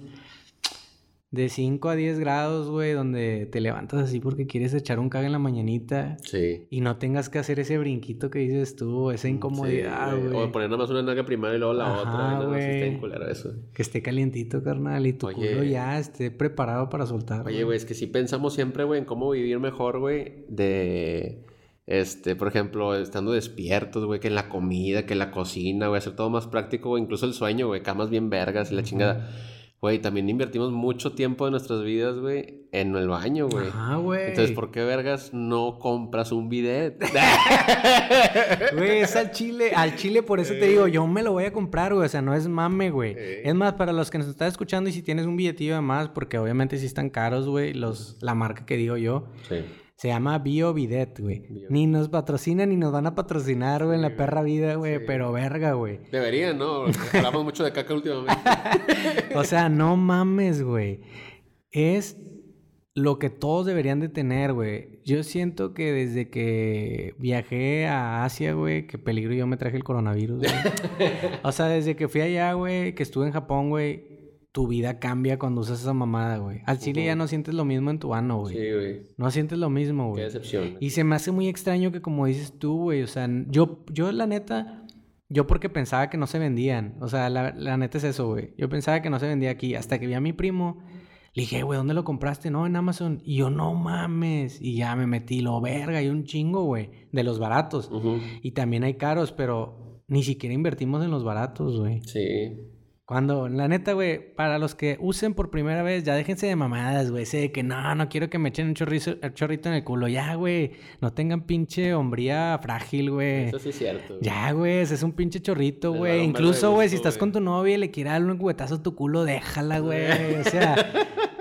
de 5 a 10 grados, güey, donde te levantas así porque quieres echar un caga en la mañanita Sí. y no tengas que hacer ese brinquito que dices tú, esa incomodidad, Sí, güey. O poner nada más una nalga primero y luego la Ajá, otra. nada más está güey. bien culero eso. Que esté calientito, carnal, y tu Oye. culo ya esté preparado para soltar. Oye, güey, es que sí pensamos siempre, güey, en cómo vivir mejor, güey, de... Este, por ejemplo, estando despiertos, güey, que en la comida, que en la cocina, güey, hacer todo más práctico, güey, incluso el sueño, güey, camas bien vergas y la chingada. Güey, también invertimos mucho tiempo de nuestras vidas, güey, en el baño, güey. Ajá, güey. Entonces, ¿por qué vergas no compras un bidet? *laughs* *laughs* Güey, es al chile, al chile, por eso te digo, yo me lo voy a comprar, güey. O sea, no es mame, güey. Es más, para los que nos están escuchando y si tienes un billetillo de más, porque obviamente sí están caros, güey, los, la marca que digo yo. sí. Se llama Bio Bidet, güey. Bio. Ni nos patrocinan ni nos van a patrocinar, güey, en la perra vida, güey. Sí. Pero verga, güey. Deberían, ¿no? Hablamos mucho de caca últimamente. *laughs* O sea, no mames, güey. Es lo que todos deberían de tener, güey. Yo siento que desde que viajé a Asia, güey, que peligro yo me traje el coronavirus, güey. *laughs* O sea, desde que fui allá, güey, que estuve en Japón, güey, tu vida cambia cuando usas esa mamada, güey. Al chile ya no sientes lo mismo en tu ano, güey. Sí, güey. No sientes lo mismo, Qué güey. decepción. Y se me hace muy extraño que como dices tú, güey, o sea, yo, yo la neta, yo porque pensaba que no se vendían, o sea, la, la neta es eso, güey. Yo pensaba que no se vendía aquí, hasta que vi a mi primo, le dije, güey, ¿dónde lo compraste? No, en Amazon. Y yo, no mames. Y ya me metí, lo verga, hay un chingo, güey, de los baratos. Y también hay caros, pero ni siquiera invertimos en los baratos, güey. Sí. Cuando, la neta, güey, para los que usen por primera vez, ya déjense de mamadas, güey. Sé que no, no quiero que me echen un chorrizo, un chorrito en el culo. Ya, güey. No tengan pinche hombría frágil, güey. Eso sí es cierto. güey. Ya, güey, es un pinche chorrito, El güey. Incluso, güey, si estás güey. con tu novia y le quieres darle un cubetazo a tu culo, déjala, güey. O sea,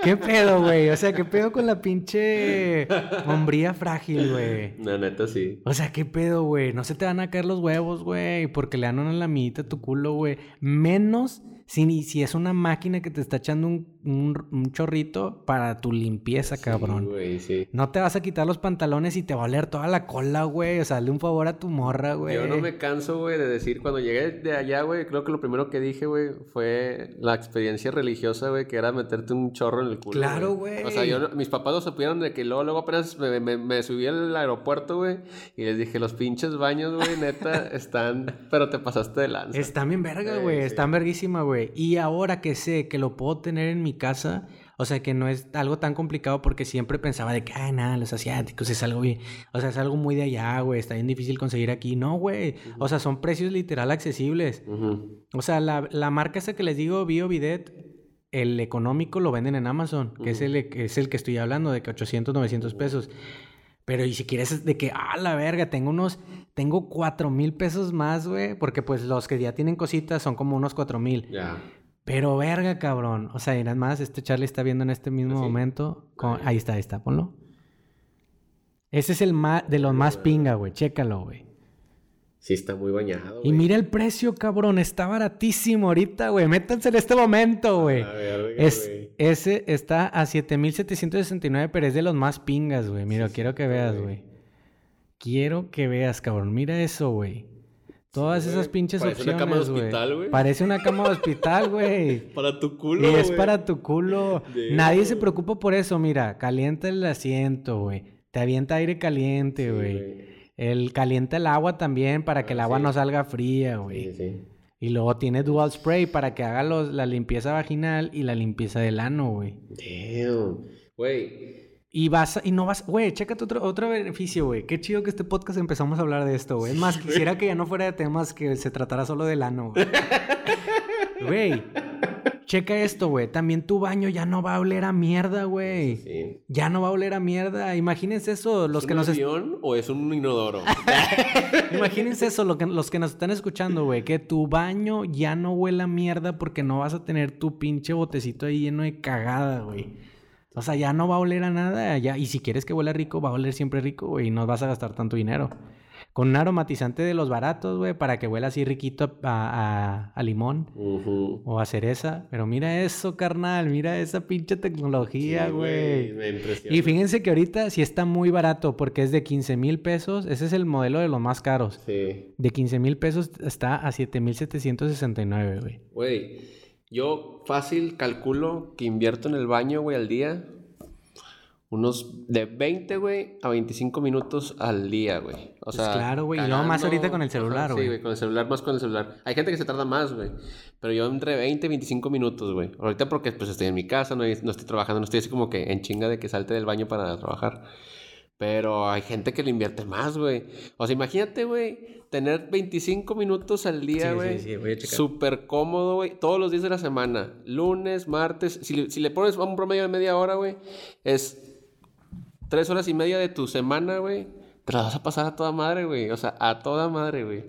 ¿qué pedo, güey? O sea, ¿qué pedo con la pinche *laughs* hombría frágil, güey? La neta sí. O sea, ¿qué pedo, güey? No se te van a caer los huevos, güey, porque le dan una lamita a tu culo, güey. Menos si, si es una máquina que te está echando un, un- un chorrito para tu limpieza, cabrón. Sí, güey, sí. No te vas a quitar los pantalones y te va a oler toda la cola, güey. O sea, hazle un favor a tu morra, güey. Yo no me canso, güey, de decir, cuando llegué de allá, güey, creo que lo primero que dije, güey, fue la experiencia religiosa, güey, que era meterte un chorro en el culo. Claro, güey. O sea, yo, mis papás lo supieron de que luego, luego apenas me, me- me subí al aeropuerto, güey, y les dije, los pinches baños, güey, neta, *laughs* están, pero te pasaste de lanza. Están bien verga, güey. sí. Están verguísima, güey. Y ahora que sé que lo puedo tener en mi casa, o sea, que no es algo tan complicado porque siempre pensaba de que, ay, nada, los asiáticos es algo bien, o sea, es algo muy de allá, güey. Está bien difícil conseguir aquí. No, güey. O sea, son precios literal accesibles. O sea, la, la marca esa que les digo, Bio Bidet, el económico lo venden en Amazon, que es, el, es el que estoy hablando, de que 800, 900 pesos. Pero y si quieres de que, ah, la verga, tengo unos, tengo 4 mil pesos más, güey, porque pues los que ya tienen cositas son como unos 4 mil. Ya. Pero verga, cabrón. O sea, y nada más, este Charlie está viendo en este mismo ¿Ah, sí? momento. con- Ah. Ahí está, ahí está, ponlo. Ese es el más, de los más pinga, güey. Chécalo, güey. Sí, está muy bañado, Y güey. mira el precio, cabrón. Está baratísimo ahorita, güey. Métanse en este momento, güey. A ver, Es, ese está a 7769, pero es de los más pingas, güey. Mira, Sí, quiero que veas, güey. Quiero que veas, cabrón. Mira eso, güey. Todas Sí, esas pinches Parece una opciones, cama de hospital, güey. Parece una cama de hospital, güey. *laughs* Para tu Y culo, es güey. para tu culo. Nadie se preocupa por eso. Mira, calienta el asiento, güey. Te avienta aire caliente, güey. el calienta el agua también para que el Ah, agua sí. no salga fría, güey. Sí, sí. Y luego tiene dual spray para que haga los- la limpieza vaginal y la limpieza del ano, güey. Damn. Güey. Y vas, a- y no vas, güey, chécate otro, otro beneficio, güey. Qué chido que este podcast empezamos a hablar de esto, güey. Es más, quisiera que ya no fuera de temas que se tratara solo del ano, güey. *laughs* Güey, checa esto, güey. También tu baño ya no va a oler a mierda, güey. Sí. Ya no va a oler a mierda. Imagínense eso, los ¿Es que un nos... avión o es un inodoro? *laughs* Imagínense eso, lo que, los que nos están escuchando, güey. Que tu baño ya no huela a mierda porque no vas a tener tu pinche botecito ahí lleno de cagada, güey. O sea, ya no va a oler a nada. Ya, y si quieres que huela rico, va a oler siempre rico, güey. Y no vas a gastar tanto dinero. Con un aromatizante de los baratos, güey, para que huela así riquito a, a- a limón o a cereza. Pero mira eso, carnal. Mira esa pinche tecnología, Sí, güey. Me impresiona. Y fíjense que ahorita sí está muy barato porque es de 15 mil pesos. Ese es el modelo de los más caros. Sí. De 15 mil pesos está a 7,769, güey. Güey, yo fácil calculo que invierto en el baño, güey, al día. Unos de 20, güey, a 25 minutos al día, güey. O Pues sea, claro, güey, y luego más ahorita con el celular, güey. Sí, güey, con el celular, más con el celular. Hay gente que se tarda más, güey. Pero yo entre 20 y 25 minutos, güey. Ahorita porque pues estoy en mi casa, no, no estoy trabajando, no estoy así como que en chinga de que salte del baño para trabajar. Pero hay gente que le invierte más, güey. O sea, imagínate, güey, tener 25 minutos al día, Sí, sí, güey. sí, voy a checar. Súper cómodo, güey. Todos los días de la semana. Lunes, martes. Si, le- si le pones un promedio de media hora, güey, es tres horas y media de tu semana, güey. Te la vas a pasar a toda madre, güey. O sea, a toda madre, güey.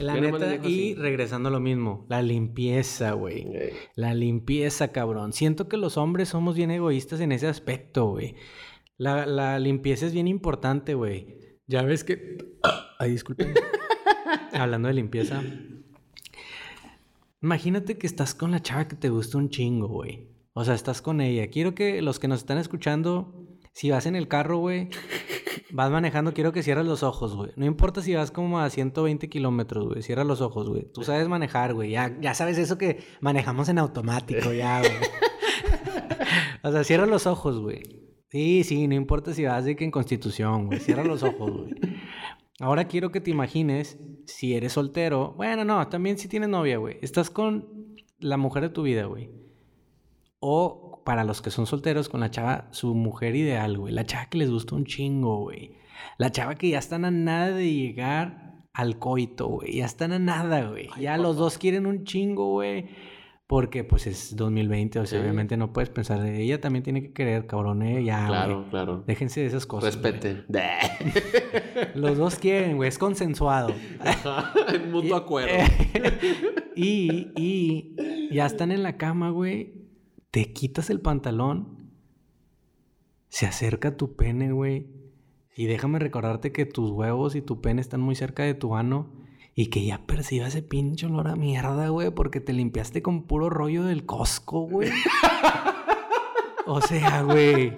La Yo neta, y regresando a lo mismo, la limpieza, güey. Güey. La limpieza, cabrón. Siento que los hombres somos bien egoístas en ese aspecto, güey. La, la limpieza es bien importante, güey. Ya ves que... *coughs* Ay, disculpen. *laughs* Hablando de limpieza. Imagínate que estás con la chava que te gusta un chingo, güey. O sea, estás con ella. Quiero que los que nos están escuchando, si vas en el carro, güey, Vas manejando, quiero que cierres los ojos, güey. No importa si vas como a 120 kilómetros, güey. Cierra los ojos, güey. Tú sabes manejar, güey. Ya, ya sabes eso que manejamos en automático, ya, güey. *laughs* o sea, cierra los ojos, güey. Sí, sí, no importa si vas de que en Constitución, güey. Cierra los ojos, güey. Ahora quiero que te imagines si eres soltero. Bueno, no, también si tienes novia, güey. Estás con la mujer de tu vida, güey. O para los que son solteros, con la chava, su mujer ideal, güey. La chava que les gusta un chingo, güey. La chava que ya están a nada de llegar al coito, güey. Ya están a nada, güey. Ya los dos quieren un chingo, güey. Porque pues es 2020, o sea, Sí. obviamente no puedes pensar ella también tiene que querer, cabrón, eh, ya, Claro, claro. Déjense de esas cosas. güey. Respete. *laughs* Los dos quieren, güey, es consensuado. en mutuo acuerdo. *laughs* y, y ya están en la cama, güey. Te quitas el pantalón. Se acerca tu pene, güey. Y déjame recordarte que tus huevos y tu pene están muy cerca de tu ano. Y que ya perciba ese pinche olor a mierda, güey. Porque te limpiaste con puro rollo del Costco, güey. *laughs* O sea, güey.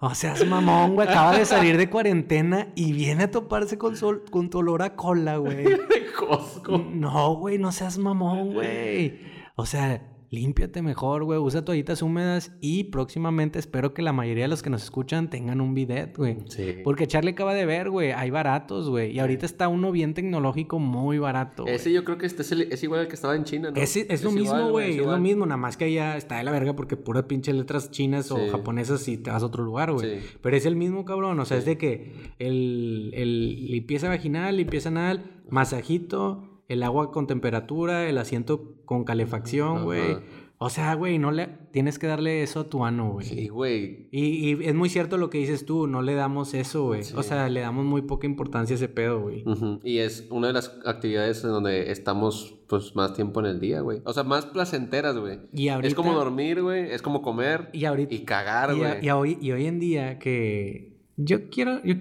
O sea, es mamón, güey. Acaba de salir de cuarentena y viene a toparse con, sol, con tu olor a cola, güey. *laughs* Costco. No, güey, no seas mamón, güey. O sea, límpiate mejor, güey. Usa toallitas húmedas y próximamente espero que la mayoría de los que nos escuchan tengan un bidet, güey. Sí. Porque Charlie acaba de ver, güey, hay baratos, güey. Y ahorita está uno bien tecnológico, muy barato. Ese yo creo que este es, el- es igual al que estaba en China, ¿no? Es, es lo mismo, güey. Es, lo mismo, nada más que allá está de la verga porque puras pinches letras chinas o japonesas y te vas a otro lugar, güey. Sí. Pero es el mismo, cabrón. O sea, es de que el, el limpieza vaginal, limpieza anal, masajito, el agua con temperatura, el asiento con calefacción, güey. O sea, güey, no le tienes que darle eso a tu ano, güey. Sí, güey. Y, y es muy cierto lo que dices tú, no le damos eso, güey. Sí. O sea, le damos muy poca importancia a ese pedo, güey. Y es una de las actividades en donde estamos, pues, más tiempo en el día, güey. O sea, más placenteras, güey. Y ahorita... Es como dormir, güey. Es como comer Y ahorita... y cagar, Y, güey. y a hoy, y hoy en día que yo quiero, yo-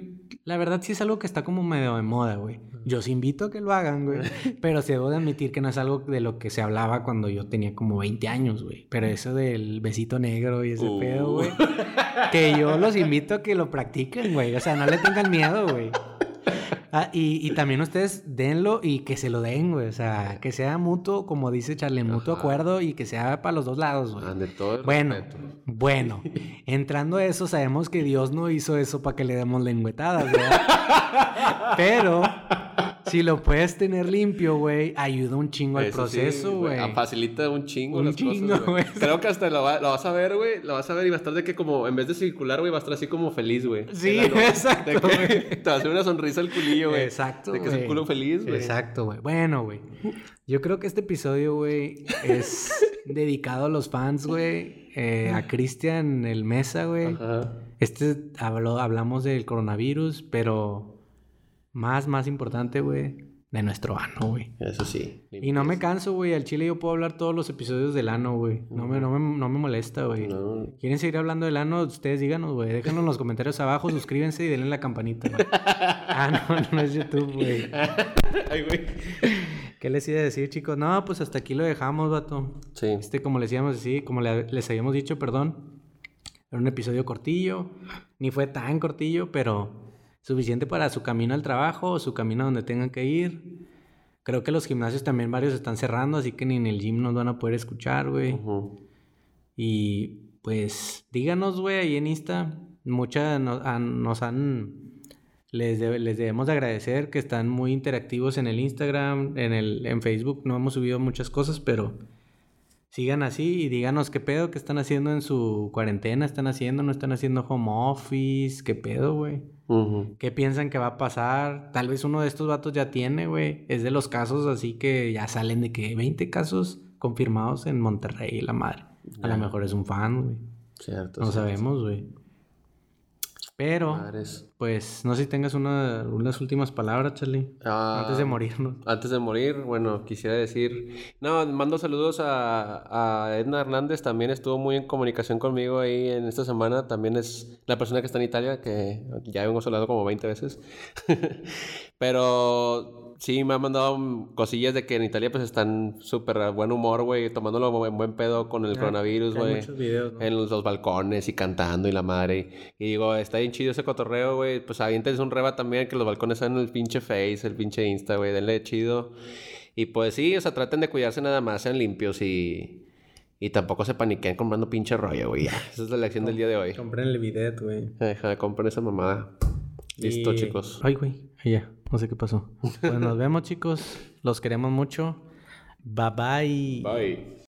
la verdad sí es algo que está como medio de moda, güey. Yo os invito a que lo hagan, güey. *laughs* Pero se debo de admitir que no es algo de lo que se hablaba cuando yo tenía como 20 años, güey. Pero eso del besito negro y ese Uh. pedo, güey. Que yo los invito a que lo practiquen, güey. O sea, no le tengan miedo, güey. Ah, y, y también ustedes denlo y que se lo den, güey. O sea, que sea mutuo, como dice Charlie, mutuo Ajá. acuerdo y que sea para los dos lados, güey. Ante todo el Bueno, respeto. bueno, *laughs* entrando a eso, sabemos que Dios no hizo eso para que le demos lengüetadas, ¿verdad? *laughs* Pero si lo puedes tener limpio, güey, ayuda un chingo al Eso proceso, güey. Facilita un chingo Un las chingo, cosas, güey. Creo que hasta lo, va- lo vas a ver, güey. Lo vas a ver y va a estar de que como, en vez de circular, güey, va a estar así como feliz, güey. Sí, exacto, De que güey. *laughs* te va a hacer una sonrisa al culillo, güey. Exacto, De que es un culo feliz, güey. Exacto, güey. Bueno, güey. Yo creo que este episodio, güey, es *laughs* dedicado a los fans, güey. eh, a Cristian el Mesa, güey. Ajá. Este habló, hablamos del coronavirus, pero más, más importante, güey, de nuestro ano, güey. Eso sí. Y no me canso, güey. Al chile yo puedo hablar todos los episodios del ano, güey. No me, no me, no me molesta, güey. No. ¿Quieren seguir hablando del ano? Ustedes díganos, güey. Déjenos en los comentarios abajo, suscríbanse y denle la campanita, güey. *laughs* Ah, no, no es YouTube, güey. Ay, güey. ¿Qué les iba a decir, chicos? No, pues hasta aquí lo dejamos, vato. Sí. Este, como les íbamos a decir, como le- les habíamos dicho, perdón. Era un episodio cortillo. Ni fue tan cortillo, pero suficiente para su camino al trabajo o su camino a donde tengan que ir. Creo que los gimnasios también varios están cerrando, así que ni en el gym nos van a poder escuchar, güey. Y pues díganos, güey, ahí en Insta. Muchas no- han- nos han... Les, debe- les debemos de agradecer que están muy interactivos en el Instagram, en, el, en Facebook. No hemos subido muchas cosas, pero sigan así y díganos qué pedo, qué están haciendo en su cuarentena. ¿Están haciendo? ¿No están haciendo home office? ¿Qué pedo, güey? ¿Qué piensan que va a pasar? Tal vez uno de estos vatos ya tiene, güey. Es de los casos así que ya salen de que 20 casos confirmados en Monterrey, la madre. A lo mejor es un fan, güey. Cierto. No cierto. sabemos, güey. Pero, Madres. pues, no sé si tengas una, unas últimas palabras, Charlie. Ah, Antes de morirnos. Antes de morir, bueno, quisiera decir, no, mando saludos a, a Edna Hernández, también estuvo muy en comunicación conmigo ahí en esta semana, también es la persona que está en Italia, que ya hemos hablado como 20 veces, *laughs* pero sí me ha mandado cosillas de que en Italia pues están súper a buen humor, güey, tomándolo en buen pedo con el Ya, coronavirus, güey. ¿no? En los, los balcones y cantando y la madre. Y, y digo, está bien chido ese cotorreo, güey, pues aviéntense un reba también, que los balcones sean el pinche Face, el pinche Insta, güey, denle chido. Y pues sí, o sea, traten de cuidarse nada más, sean limpios y... Y tampoco se paniquen comprando pinche rollo, güey. Esa es la lección del día de hoy. Compren el bidet, güey. Deja, compren esa mamada. Listo, Y- chicos. Ay, güey. Ya, no sé qué pasó. *laughs* Pues nos vemos, chicos. Los queremos mucho. Bye bye. Bye.